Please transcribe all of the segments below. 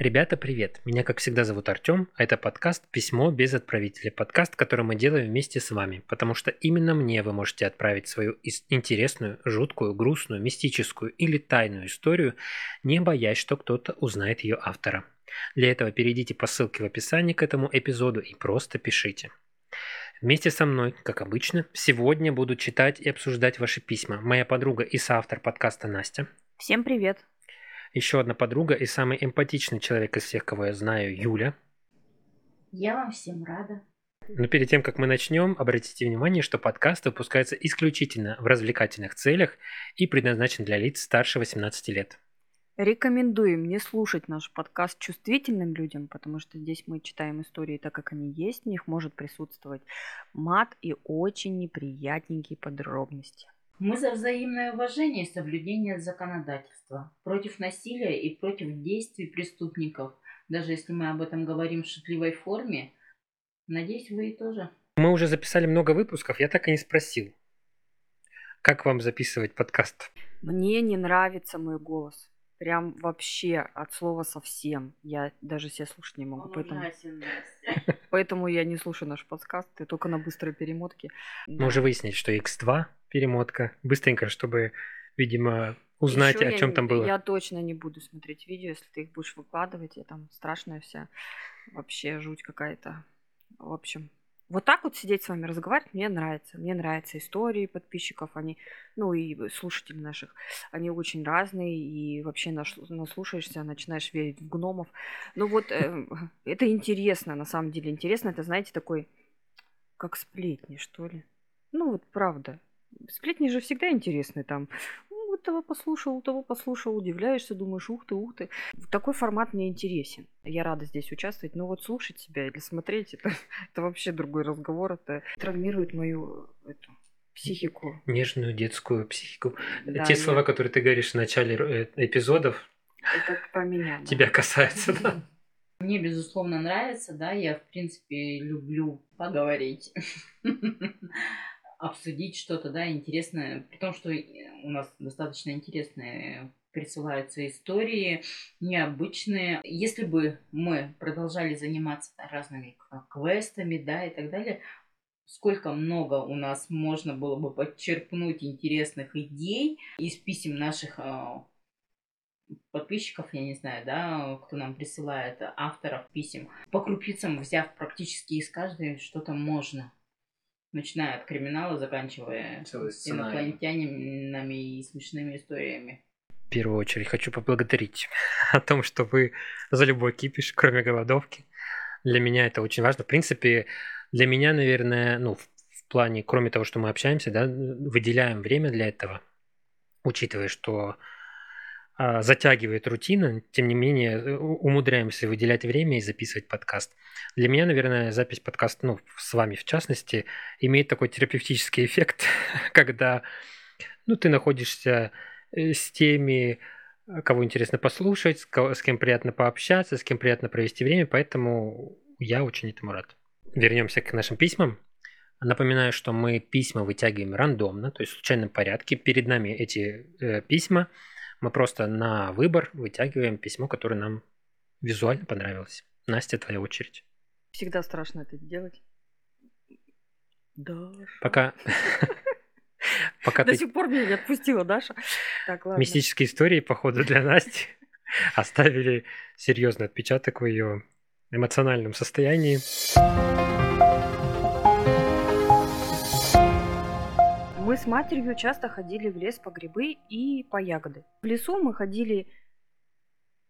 Ребята, привет! Меня, как всегда, зовут Артем, а это подкаст «Письмо без отправителя». Подкаст, который мы делаем вместе с вами, потому что именно мне вы можете отправить свою интересную, жуткую, грустную, мистическую или тайную историю, не боясь, что кто-то узнает ее автора. Для этого перейдите по ссылке в описании к этому эпизоду и просто пишите. Вместе со мной, как обычно, сегодня буду читать и обсуждать ваши письма. Моя подруга и соавтор подкаста Настя. Всем привет! Еще одна подруга и самый эмпатичный человек из всех, кого я знаю, Юля. Я вам всем рада. Но перед тем, как мы начнем, обратите внимание, что подкаст выпускается исключительно в развлекательных целях и предназначен для лиц старше 18 лет. Рекомендуем не слушать наш подкаст чувствительным людям, потому что здесь мы читаем истории так, как они есть, в них может присутствовать мат и очень неприятненькие подробности. Мы за взаимное уважение и соблюдение законодательства, против насилия и против действий преступников. Даже если мы об этом говорим в шутливой форме, надеюсь, вы и тоже. Мы уже записали много выпусков, я так и не спросил. Как вам записывать подкаст? Мне не нравится мой голос. Прям вообще от слова совсем. Я даже себя слушать не могу. Он поэтому... ужасен, поэтому я не слушаю наш подкаст, и только на быстрой перемотке. Мы уже выяснили, что X2 перемотка. Быстренько, чтобы, видимо, узнать, Ещё о я чем не- там было. Я точно не буду смотреть видео, если ты их будешь выкладывать. Я там страшная вся. Вообще жуть какая-то. В общем, вот так вот сидеть с вами разговаривать мне нравится. Мне нравятся истории подписчиков, они, ну и слушателей наших, они очень разные, и вообще наслушаешься, начинаешь верить в гномов. Ну вот, э, это интересно, на самом деле интересно. Это, знаете, такой, как сплетни, что ли. Ну вот, правда. Сплетни же всегда интересны там. Ну, вот того послушал, того послушал, удивляешься, думаешь, ух ты, ух ты. Такой формат мне интересен. Я рада здесь участвовать. Но вот слушать себя или смотреть, это, это вообще другой разговор. Это травмирует мою эту, психику. Нежную детскую психику. Да, Те я- слова, которые ты говоришь в начале э, эпизодов, Это про меня. да. тебя касаются, да? Мне, безусловно, нравится, да, я, в принципе, люблю поговорить, обсудить что-то, да, интересное, при том, что у нас достаточно интересные присылаются истории, необычные. Если бы мы продолжали заниматься разными квестами, да, и так далее, сколько много у нас можно было бы подчерпнуть интересных идей из писем наших а, подписчиков, я не знаю, да, кто нам присылает, авторов писем. По крупицам, взяв практически из каждой, что-то можно. Начиная от криминала, заканчивая инопланетянами и смешными историями. В первую очередь хочу поблагодарить о том, что вы за любой кипиш, кроме голодовки. Для меня это очень важно. В принципе, для меня, наверное, ну, в, плане, кроме того, что мы общаемся, да, выделяем время для этого, учитывая, что затягивает рутина, тем не менее э, умудряемся выделять время и записывать подкаст. Для меня, наверное, запись подкаста, ну, с вами в частности, имеет такой терапевтический эффект, когда ну, ты находишься э, с теми, э, кого интересно послушать, с кем приятно пообщаться, с кем приятно провести время, поэтому я очень этому рад. Вернемся к нашим письмам. Напоминаю, что мы письма вытягиваем рандомно, то есть в случайном порядке. Перед нами эти э, письма. Мы просто на выбор вытягиваем письмо, которое нам визуально понравилось. Настя, твоя очередь. Всегда страшно это делать. Да. Пока, пока До сих пор меня не отпустила Даша. Так, ладно. мистические истории, походу, для Насти оставили серьезный отпечаток в ее эмоциональном состоянии. С матерью часто ходили в лес по грибы и по ягоды. В лесу мы ходили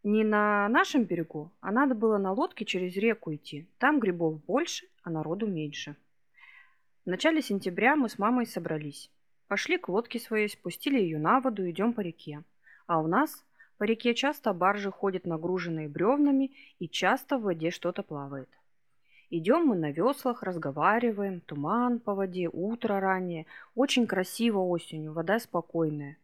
не на нашем берегу, а надо было на лодке через реку идти. Там грибов больше, а народу меньше. В начале сентября мы с мамой собрались. Пошли к лодке своей, спустили ее на воду, идем по реке. А у нас по реке часто баржи ходят нагруженные бревнами и часто в воде что-то плавает. Идем мы на веслах, разговариваем, туман по воде, утро раннее. Очень красиво осенью, вода спокойная.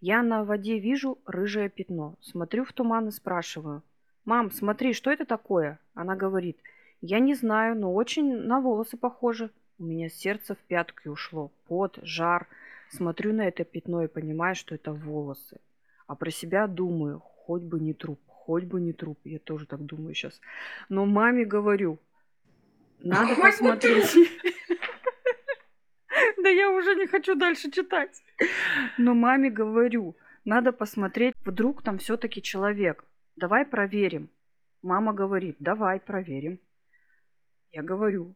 Я на воде вижу рыжее пятно. Смотрю в туман и спрашиваю. «Мам, смотри, что это такое?» Она говорит. «Я не знаю, но очень на волосы похоже». У меня сердце в пятки ушло. Пот, жар. Смотрю на это пятно и понимаю, что это волосы. А про себя думаю, хоть бы не труп, хоть бы не труп, я тоже так думаю сейчас. Но маме говорю, надо посмотреть. Да я уже не хочу дальше читать. Но маме говорю, надо посмотреть, вдруг там все-таки человек. Давай проверим. Мама говорит, давай проверим. Я говорю,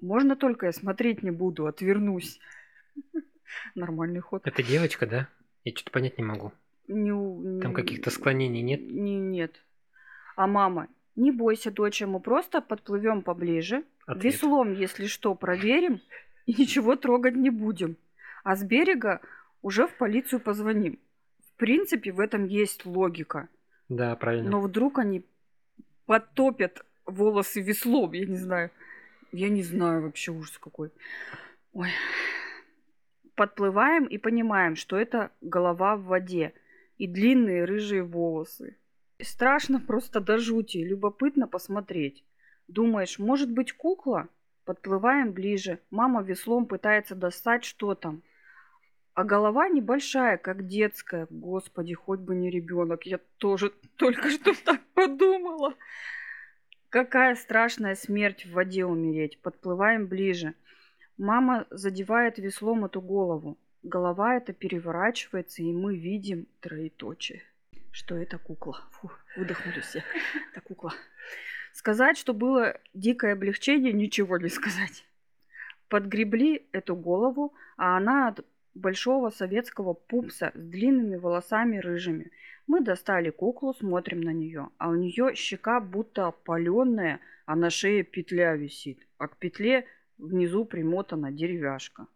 можно только я смотреть не буду, отвернусь. Нормальный ход. Это девочка, да? Я что-то понять не могу. Не, Там каких-то склонений нет? Не, нет. А мама, не бойся, дочь, мы просто подплывем поближе. Ответ. Веслом, если что, проверим и ничего трогать не будем. А с берега уже в полицию позвоним. В принципе, в этом есть логика. Да, правильно. Но вдруг они потопят волосы веслом, я не знаю. Я не знаю вообще ужас какой. Ой. Подплываем и понимаем, что это голова в воде и длинные рыжие волосы. Страшно просто до жути, любопытно посмотреть. Думаешь, может быть кукла? Подплываем ближе. Мама веслом пытается достать, что там. А голова небольшая, как детская. Господи, хоть бы не ребенок. Я тоже только что так подумала. Какая страшная смерть в воде умереть. Подплываем ближе. Мама задевает веслом эту голову. Голова эта переворачивается, и мы видим троеточие. Что это кукла. Фу, выдохнули все. Это кукла. Сказать, что было дикое облегчение, ничего не сказать. Подгребли эту голову, а она от большого советского пупса с длинными волосами рыжими. Мы достали куклу, смотрим на нее, а у нее щека будто опаленная, а на шее петля висит, а к петле внизу примотана деревяшка.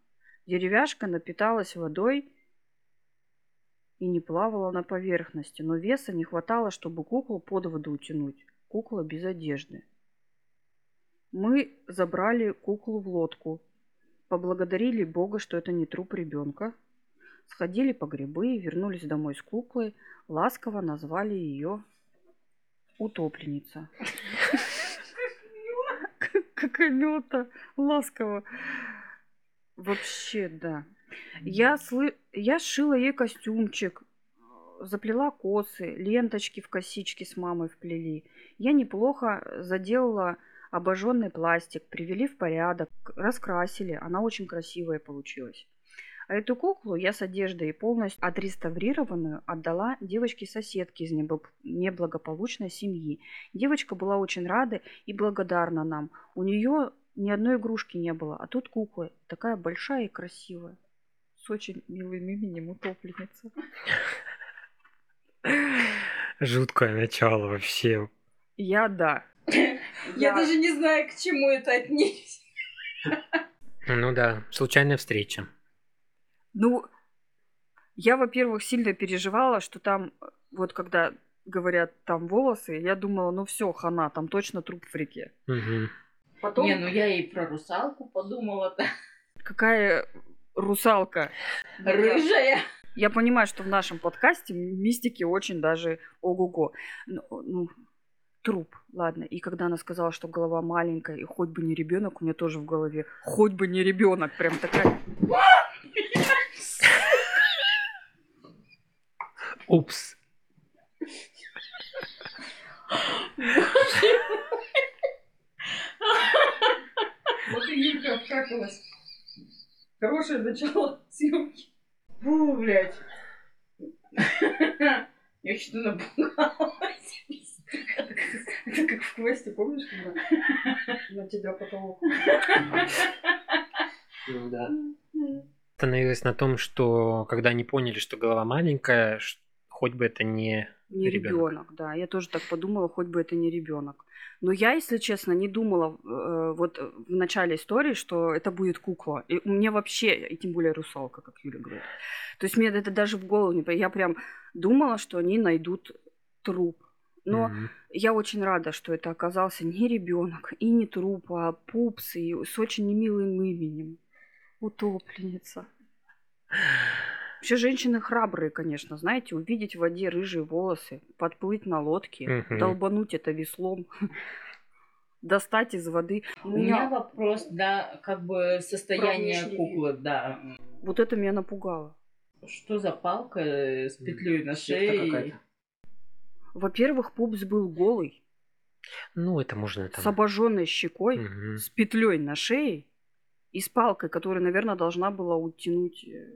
Деревяшка напиталась водой и не плавала на поверхности, но веса не хватало, чтобы куклу под воду утянуть. Кукла без одежды. Мы забрали куклу в лодку, поблагодарили Бога, что это не труп ребенка, сходили по грибы и вернулись домой с куклой, ласково назвали ее утопленница. Какая милота, ласково. Вообще, да. Я, слы... я сшила ей костюмчик, заплела косы, ленточки в косички с мамой вплели. Я неплохо заделала обожженный пластик, привели в порядок, раскрасили. Она очень красивая получилась. А эту куклу я с одеждой полностью отреставрированную отдала девочке-соседке из неблагополучной семьи. Девочка была очень рада и благодарна нам. У нее ни одной игрушки не было, а тут кукла такая большая и красивая. С очень милым именем утопленница. Жуткое начало вообще. Я да. Я даже не знаю, к чему это отнести. Ну да, случайная встреча. Ну, я, во-первых, сильно переживала, что там, вот когда говорят там волосы, я думала, ну все, хана, там точно труп в реке. Мгм. Потом... Не, ну я и про русалку подумала-то. Какая русалка. Рыжая. Я понимаю, что в нашем подкасте мистики очень даже ого-го. Ну, ну, труп, ладно. И когда она сказала, что голова маленькая, и хоть бы не ребенок, у меня тоже в голове, хоть бы не ребенок, прям такая. Упс. Вот и Юлька обкакалась. Хорошее начало съемки. Фу, блядь. Я что-то напугалась. Это как в квесте, помнишь, когда на тебя потолок? Ну да. Остановилась на том, что когда они поняли, что голова маленькая, ш- хоть бы это не Не Ребёнок. ребенок, да. Я тоже так подумала, хоть бы это не ребенок. Но я, если честно, не думала э, вот в начале истории, что это будет кукла. И мне вообще, и тем более русалка, как Юля говорит. То есть мне это даже в голову не... Я прям думала, что они найдут труп. Но Мгм. я очень рада, что это оказался не ребенок и не труп, а пупс и с очень немилым именем. Утопленница. Вообще женщины храбрые, конечно, знаете, увидеть в воде рыжие волосы, подплыть на лодке, Мгм. долбануть это веслом, достать из воды. У меня вопрос, да, как бы состояние куклы, да. Вот это меня напугало. Что за палка э, с петлей на шее? Во-первых, пупс был голый, Ну, это можно с там... обожженной щекой, Мгм. с петлей на шее и с палкой, которая, наверное, должна была утянуть э,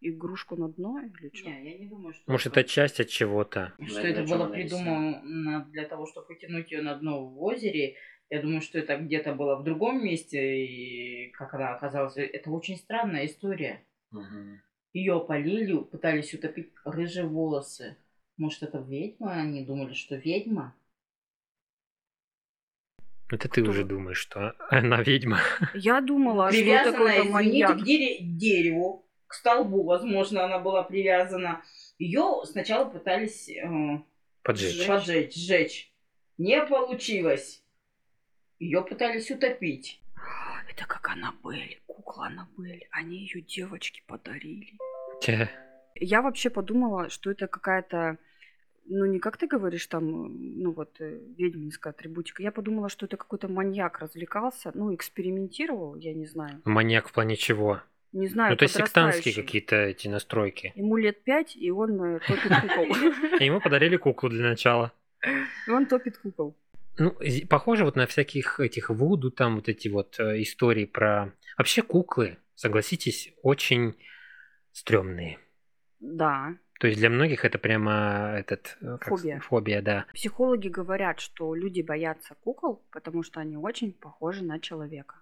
игрушку на дно или что. Не, я не думаю, что Может, это часть от чего-то. Что это было придумано для того, чтобы потянуть ее на дно в озере. Я думаю, что это где-то было в другом месте, и как она оказалась. Это очень странная история. Мгм. Ее полили, пытались утопить рыжие волосы. Может, это ведьма? Они думали, что ведьма? Это ты Кто? уже думаешь, что она ведьма. Я думала, что это Привязана, какой-то извините, маньяк. к дере- дереву, к столбу, возможно, она была привязана. Ее сначала пытались э, Поджечь. поджечь, сжечь. Не получилось. Ее пытались утопить. Это как Аннабель, кукла Аннабель. Они ее девочке подарили. Тя. Я вообще подумала, что это какая-то, ну не как ты говоришь там, э, ну вот э, ведьминская атрибутика. Я подумала, что это какой-то маньяк развлекался, ну экспериментировал, я не знаю. Маньяк в плане чего? Не знаю, Ну, то есть сектантские какие-то эти настройки. Ему лет пять, и он э, топит кукол. Ему подарили куклу для начала. И он топит кукол. Ну, похоже вот на всяких этих вуду, там вот эти вот э, истории про... Вообще куклы, согласитесь, очень стрёмные. Да. То есть для многих это прямо этот... э, как. Фобия, да. Психологи говорят, что люди боятся кукол, потому что они очень похожи на человека.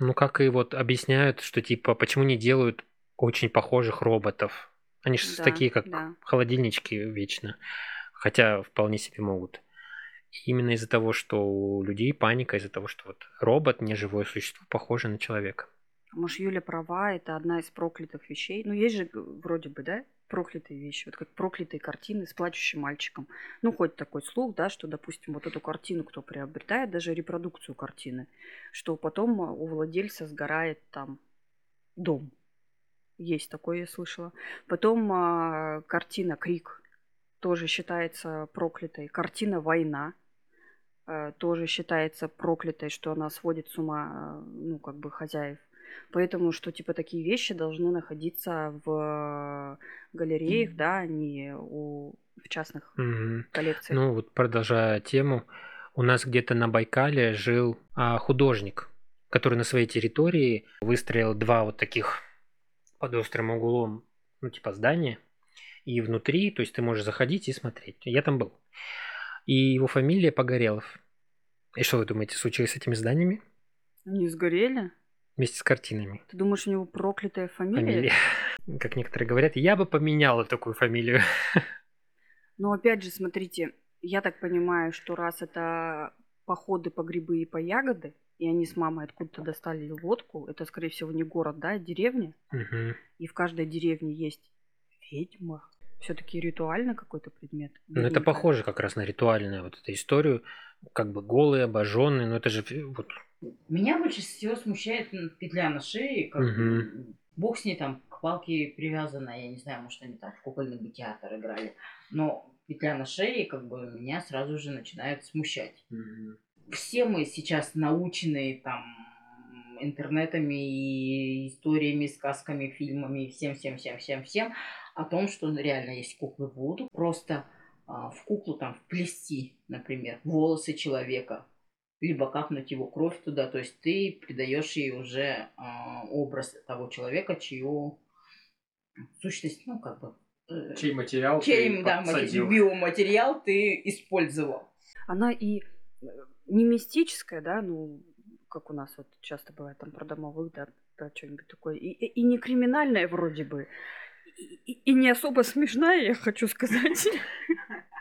Ну, как и вот объясняют, что типа, почему не делают очень похожих роботов. Они же Да, такие, как да. холодильнички вечно. Хотя вполне себе могут. Именно из-за того, что у людей паника, из-за того, что вот робот, неживое существо, похоже на человека. Может, Юля права, это одна из проклятых вещей. Ну, есть же г- вроде бы, да, проклятые вещи. Вот как проклятые картины с плачущим мальчиком. Ну, хоть такой слух, да, что, допустим, вот эту картину кто приобретает, даже репродукцию картины, что потом а, у владельца сгорает там дом. Есть такое, я слышала. Потом а, картина «Крик» тоже считается проклятой. Картина «Война» э, тоже считается проклятой, что она сводит с ума, э, ну, как бы, хозяев. Поэтому, что, типа, такие вещи должны находиться в галереях, да, а не у, в частных Мгм. коллекциях. Ну, вот продолжая тему, у нас где-то на Байкале жил а, художник, который на своей территории выстроил два вот таких под острым углом, ну, типа здания, и внутри, то есть ты можешь заходить и смотреть. Я там был. И его фамилия Погорелов. И что вы думаете, случилось с этими зданиями? Они сгорели? Вместе с картинами. Ты думаешь, у него проклятая фамилия? Фамилия. Как некоторые говорят, я бы поменяла такую фамилию. Но опять же, смотрите, я так понимаю, что раз это походы по грибы и по ягоды, и они с мамой откуда-то достали лодку, это, скорее всего, не город, да, а деревня, Мгм. и в каждой деревне есть ведьма. Все-таки ритуально какой-то предмет. Ну, это похоже как раз на ритуальную вот эту историю. Как бы голые, обожженные, но это же вот Меня больше всего смущает петля на шее. Как... М, Бог с ней там к палке привязана. Я не знаю, может, они так в кукольный театр играли. Но петля на шее, как бы, меня сразу же начинает смущать. Мгм. Все мы сейчас научены там интернетами и историями, сказками, фильмами, всем, всем, всем, всем, всем о том, что реально есть куклы Вуду. Просто а, в куклу там вплести, например, волосы человека, либо капнуть его кровь туда. То есть ты придаешь ей уже а, образ того человека, чью сущность, ну, как бы... э, Чей материал чей, ты да, подсадил? биоматериал ты использовал. Она и э, не мистическая, да, ну, как у нас вот часто бывает там про домовых, да, про что-нибудь такое, и, и- и не криминальная вроде бы, и, и- и не особо смешная, я хочу сказать.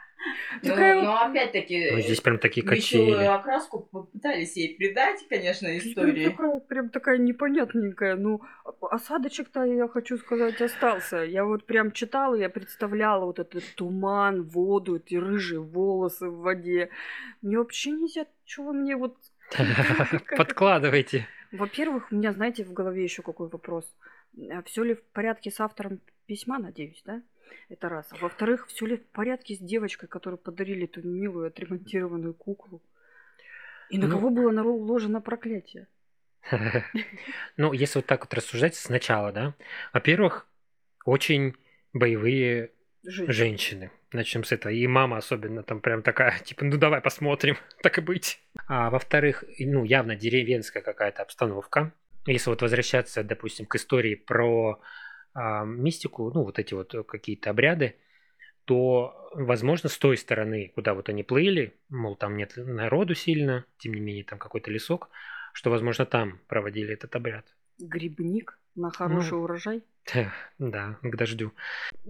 Но, Такая вот- но опять-таки... ну, здесь прям такие качели. окраску попытались ей придать, конечно, Прям истории. такая, прям такая непонятненькая. Ну, а- осадочек-то, я хочу сказать, остался. Я вот прям читала, я представляла вот этот туман, воду, эти рыжие волосы в воде. Мне вообще нельзя, чего мне вот... Подкладывайте. Во-первых, у меня, знаете, в голове еще какой вопрос. Все ли в порядке с автором письма, надеюсь, да? Это раз. А во-вторых, все ли в порядке с девочкой, которой подарили эту милую отремонтированную куклу? И на Ну, кого было наложено проклятие? Ну, если вот так вот рассуждать сначала, да. Во-первых, очень боевые Женщины. женщины. Начнем с этого. И мама особенно там прям такая, типа, ну давай посмотрим, так и быть. А во-вторых, ну явно деревенская какая-то обстановка. Если вот возвращаться, допустим, к истории про а, мистику, ну вот эти вот какие-то обряды, то, возможно, с той стороны, куда вот они плыли, мол, там нет народу сильно, тем не менее, там какой-то лесок, что, возможно, там проводили этот обряд. Грибник на хороший Ну, урожай. Да, к дождю.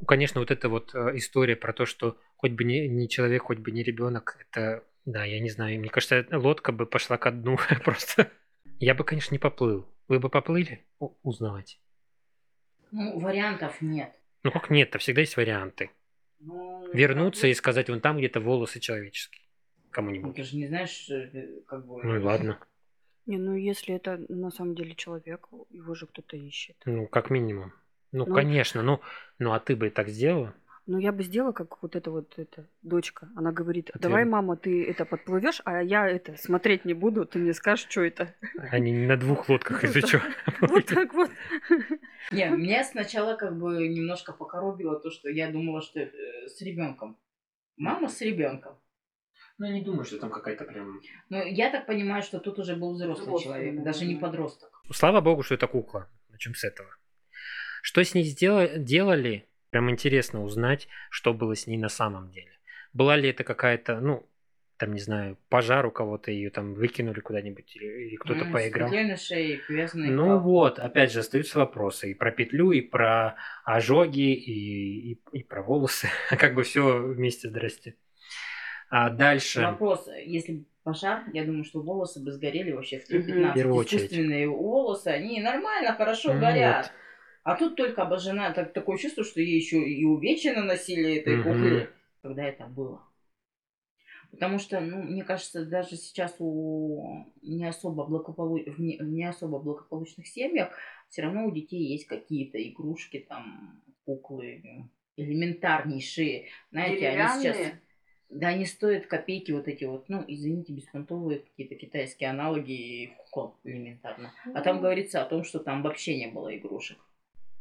Конечно, вот эта вот э, история про то, что хоть бы не, не человек, хоть бы не ребенок, это, да, я не знаю, мне кажется, лодка бы пошла ко дну просто. Я бы, конечно, не поплыл. Вы бы поплыли узнавать? Ну, вариантов нет. Ну как нет-то, всегда есть варианты. Ну, Вернуться как и сказать, вон там где-то волосы человеческие. бы, ну, Кому-нибудь. ты же не знаешь, э, как бы... Ну и ладно. Не, ну если это на самом деле человек, его же кто-то ищет. Ну, как минимум. Ну, Ну. конечно, ну, ну, а ты бы так сделала? Ну, я бы сделала, как вот эта вот эта дочка. Она говорит, давай, мама, ты это подплывешь, а я это смотреть не буду, ты мне скажешь, что это. Они не на двух лодках, если что. Вот так вот. Не, меня сначала как бы немножко покоробило то, что я думала, что это, э, с ребенком. Мама с ребенком. Ну, я не думаю, что там какая-то прям... Но я так понимаю, что тут уже был взрослый Взрослый, человек, даже не подросток. Слава богу, что это кукла. Начнем с этого. Что с ней сдела- делали? Прям интересно узнать, что было с ней на самом деле. Была ли это какая-то, ну, там, не знаю, пожар у кого-то, ее там выкинули куда-нибудь, или, или кто-то М, поиграл. На шее, Ну лапу. вот, опять же, остаются вопросы и про петлю, и про ожоги, и, и, и про волосы. Как бы все вместе, здрасте. А дальше... Вопрос, если пожар, я думаю, что волосы бы сгорели вообще в Мгм. 3.15. В первую очередь. Искусственные волосы, они нормально, хорошо Ну горят. вот. А тут только обожжена, так, такое чувство, что ей еще и увечья наносили этой Мгм. кукле. Когда это было? Потому что, ну, мне кажется, даже сейчас у не особо, благополу... в не, в не особо благополучных семьях все равно у детей есть какие-то игрушки, там, куклы элементарнейшие. Знаете, они сейчас... Да, они стоят копейки вот эти вот, ну, извините, беспонтовые какие-то китайские аналоги кукол элементарно. А там говорится о том, что там вообще не было игрушек.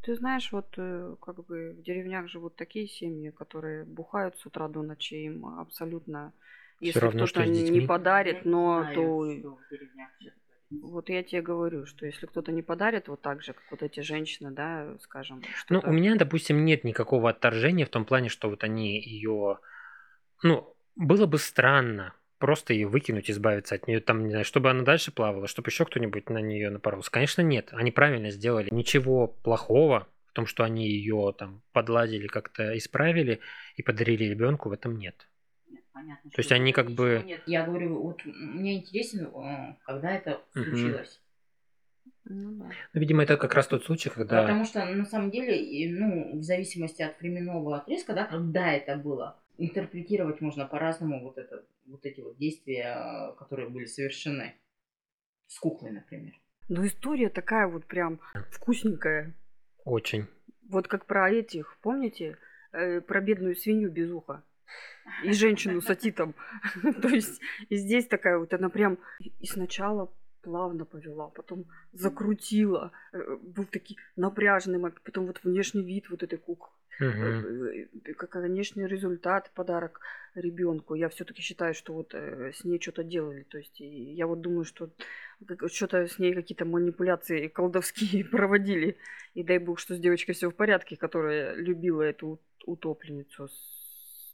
Ты знаешь, вот э, как бы в деревнях живут такие семьи, которые бухают с утра до ночи, им абсолютно, если равно, что кто-то с не детьми. подарит, но то вот я тебе говорю, что если кто-то не подарит, вот так же, как вот эти женщины, да, скажем, Ну, что-то- у меня, допустим, нет никакого отторжения в том плане, что вот они ее... Ну, было бы странно просто ее выкинуть, избавиться от нее, там, не знаю, чтобы она дальше плавала, чтобы еще кто-нибудь на нее напоролся. Конечно, нет. Они правильно сделали. Ничего плохого в том, что они ее там подладили, как-то исправили и подарили ребенку, в этом нет. Нет, понятно, То есть они как бы- Нет. Я говорю, вот мне интересен, э, когда это случилось. Ну да. Ну, видимо, это как раз тот случай, когда... Потому что, на самом деле, ну, в зависимости от временного отрезка, да, когда это было, интерпретировать можно по-разному вот, это, вот эти вот действия, э, которые были совершены. С куклой, например. Но история такая вот прям вкусненькая. Очень. Вот как про этих, помните, Э, про бедную свинью без уха и женщину с атитом. То есть и здесь такая вот она прям и сначала плавно повела, потом закрутила, э, был такой напряженный момент, потом вот внешний вид вот этой куклы, Мгм. э, э, как внешний результат, подарок ребенку. Я все-таки считаю, что вот э, с ней что-то делали. То есть я вот думаю, что что-то с ней какие-то манипуляции колдовские проводили. И дай бог, что с девочкой все в порядке, которая любила эту ут- утопленницу с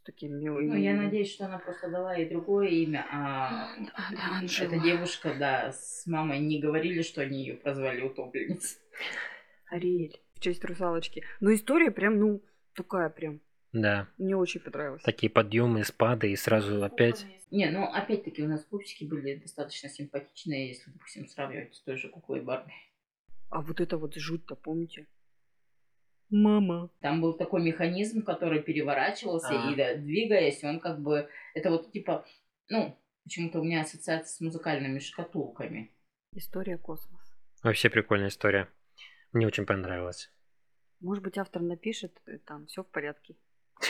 таким милым. Ну, я надеюсь, что она просто дала ей другое имя, а Да, да, Анжела. эта девушка, да, с мамой не говорили, что они ее прозвали утопленницей. Ариэль в честь русалочки. Но история прям, ну, такая прям. Да. Мне очень понравилась. Такие подъемы, спады и сразу опять... Не, ну опять-таки у нас пупсики были достаточно симпатичные, если, допустим, сравнивать с той же куклой Барби. А вот это вот жуть-то, помните? Мама. Там был такой механизм, который переворачивался, А. и да, двигаясь, он как бы... Это вот типа, ну, почему-то у меня ассоциация с музыкальными шкатулками. История космос. Вообще прикольная история. Мне очень понравилось. Может быть, автор напишет, э, там все в порядке.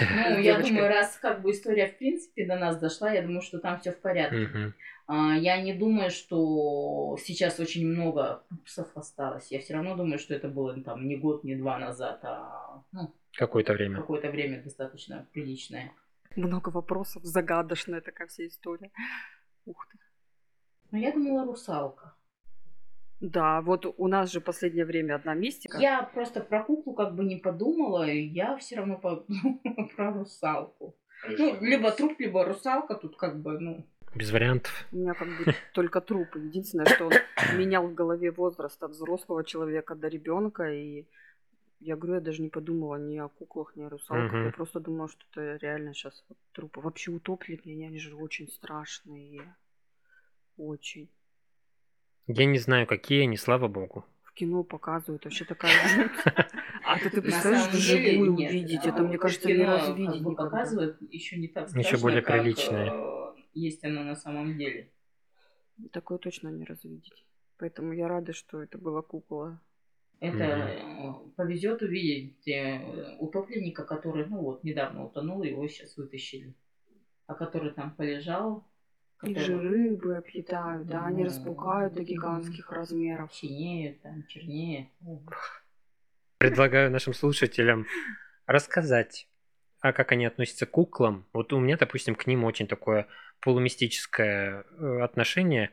Ну, я думаю, раз как бы история в принципе до нас дошла, я думаю, что там все в порядке. А, Я не думаю, что сейчас очень много пупсов осталось. Я все равно думаю, что это было там не год, не два назад, а ну, Какое-то время. Какое-то время достаточно приличное. Много вопросов, загадочная такая вся история. Ух ты. Ну, я думала, русалка. Да, вот у нас же последнее время одна мистика. Я просто про куклу как бы не подумала, и я все равно подумала про русалку. Ну, либо труп, либо русалка, тут как бы, ну... Без вариантов. У меня как бы только трупы. Единственное, что он менял в голове возраст от взрослого человека до ребенка. И я говорю, я даже не подумала ни о куклах, ни о русалках. Мгм. Я просто думала, что это реально сейчас вот трупы. Вообще утопленные, они же очень страшные. Очень. Я не знаю, какие они, слава богу. В кино показывают вообще такая жуть. А ты, ты представляешь, вживую увидеть? А Это, мне кажется, кино не как раз бы видеть никогда. показывают еще не так Еще страшно, более как, приличное. э, есть оно на самом деле. Такое точно не развидеть. Поэтому я рада, что это была кукла. Это э, повезет увидеть э, утопленника, который, ну вот, недавно утонул, его сейчас вытащили. А который там полежал, Их же рыбы объедают, да, они Ну, распухают до гигантских размеров. синеет, там, чернее. Предлагаю нашим слушателям рассказать, а как они относятся к куклам. Вот у меня, допустим, к ним очень такое полумистическое э, отношение.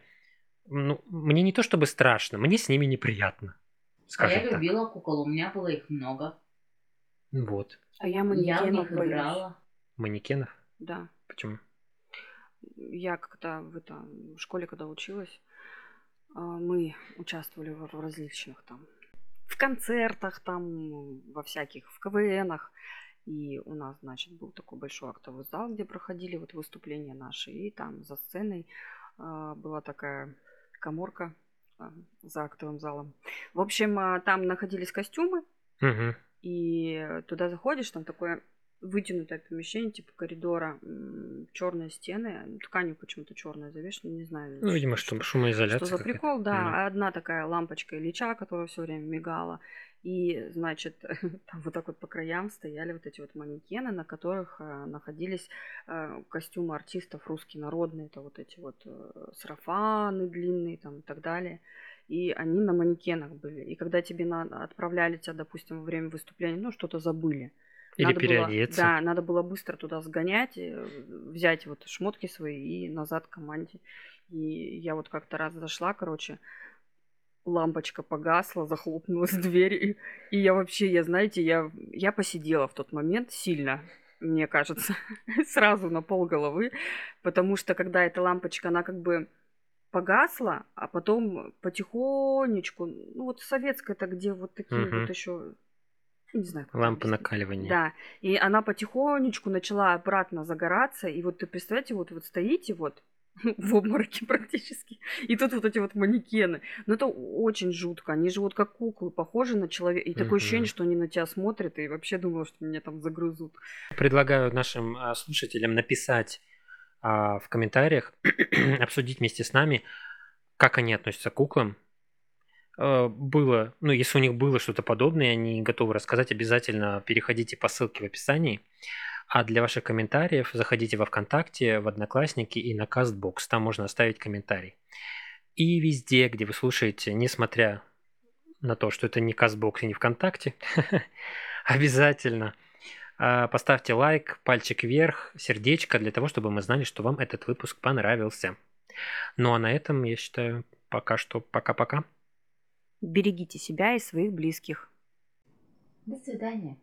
Ну, мне не то чтобы страшно, мне с ними неприятно. А я так. любила кукол, у меня было их много. Вот. А я Я в манекенов них играла. Манекенов. Да. Почему? Я когда в, это, в школе, когда училась, а, мы участвовали в, в различных там в концертах, там, во всяких, в КВНах. И у нас, значит, был такой большой актовый зал, где проходили вот выступления наши. И там за сценой а, была такая коморка а, за актовым залом. В общем, там находились костюмы, Мгм. и туда заходишь, там такое вытянутое помещение, типа коридора, черные стены, тканью почему-то черная завешена, не знаю. Ну, видимо, что, что шумоизоляция что за прикол, да. Мгм. Одна такая лампочка Ильича, которая все время мигала. И, значит, там вот так вот по краям стояли вот эти вот манекены, на которых э, находились э, костюмы артистов русские народные. Это вот эти вот э, сарафаны длинные там и так далее. И они на манекенах были. И когда тебе надо, отправляли тебя, допустим, во время выступления, ну, что-то забыли. Или Надо было- переодеться. да, надо было быстро туда сгонять, э, взять вот шмотки свои и назад к команде. И я вот как-то раз зашла, короче, лампочка погасла, захлопнулась дверь. И, и я вообще, я, знаете, я, я посидела в тот момент сильно, мне кажется, сразу на пол головы, потому что когда эта лампочка, она как бы погасла, а потом потихонечку, ну вот советская-то, где вот такие Мгм. вот еще, не знаю, как Лампа объяснить. накаливания. Да, и она потихонечку начала обратно загораться, и вот ты представьте, вот, вот стоите вот в обмороке практически, и тут вот эти вот манекены. Ну это очень жутко, они же вот как куклы, похожи на человека, и такое ощущение, что они на тебя смотрят, и вообще думала, что меня там загрызут. Предлагаю нашим а, слушателям написать а, в комментариях, обсудить вместе с нами, как они относятся к куклам. Э, Было, ну, если у них было что-то подобное, они готовы рассказать, обязательно переходите по ссылке в описании. А для ваших комментариев заходите во ВКонтакте, в Одноклассники и на Кастбокс. Там можно оставить комментарий. И везде, где вы слушаете, несмотря на то, что это не Кастбокс и не ВКонтакте, обязательно а, Поставьте лайк, пальчик вверх, сердечко для того, чтобы мы знали, что вам этот выпуск понравился. Ну а на этом, я считаю, пока что пока-пока. Берегите себя и своих близких. До свидания.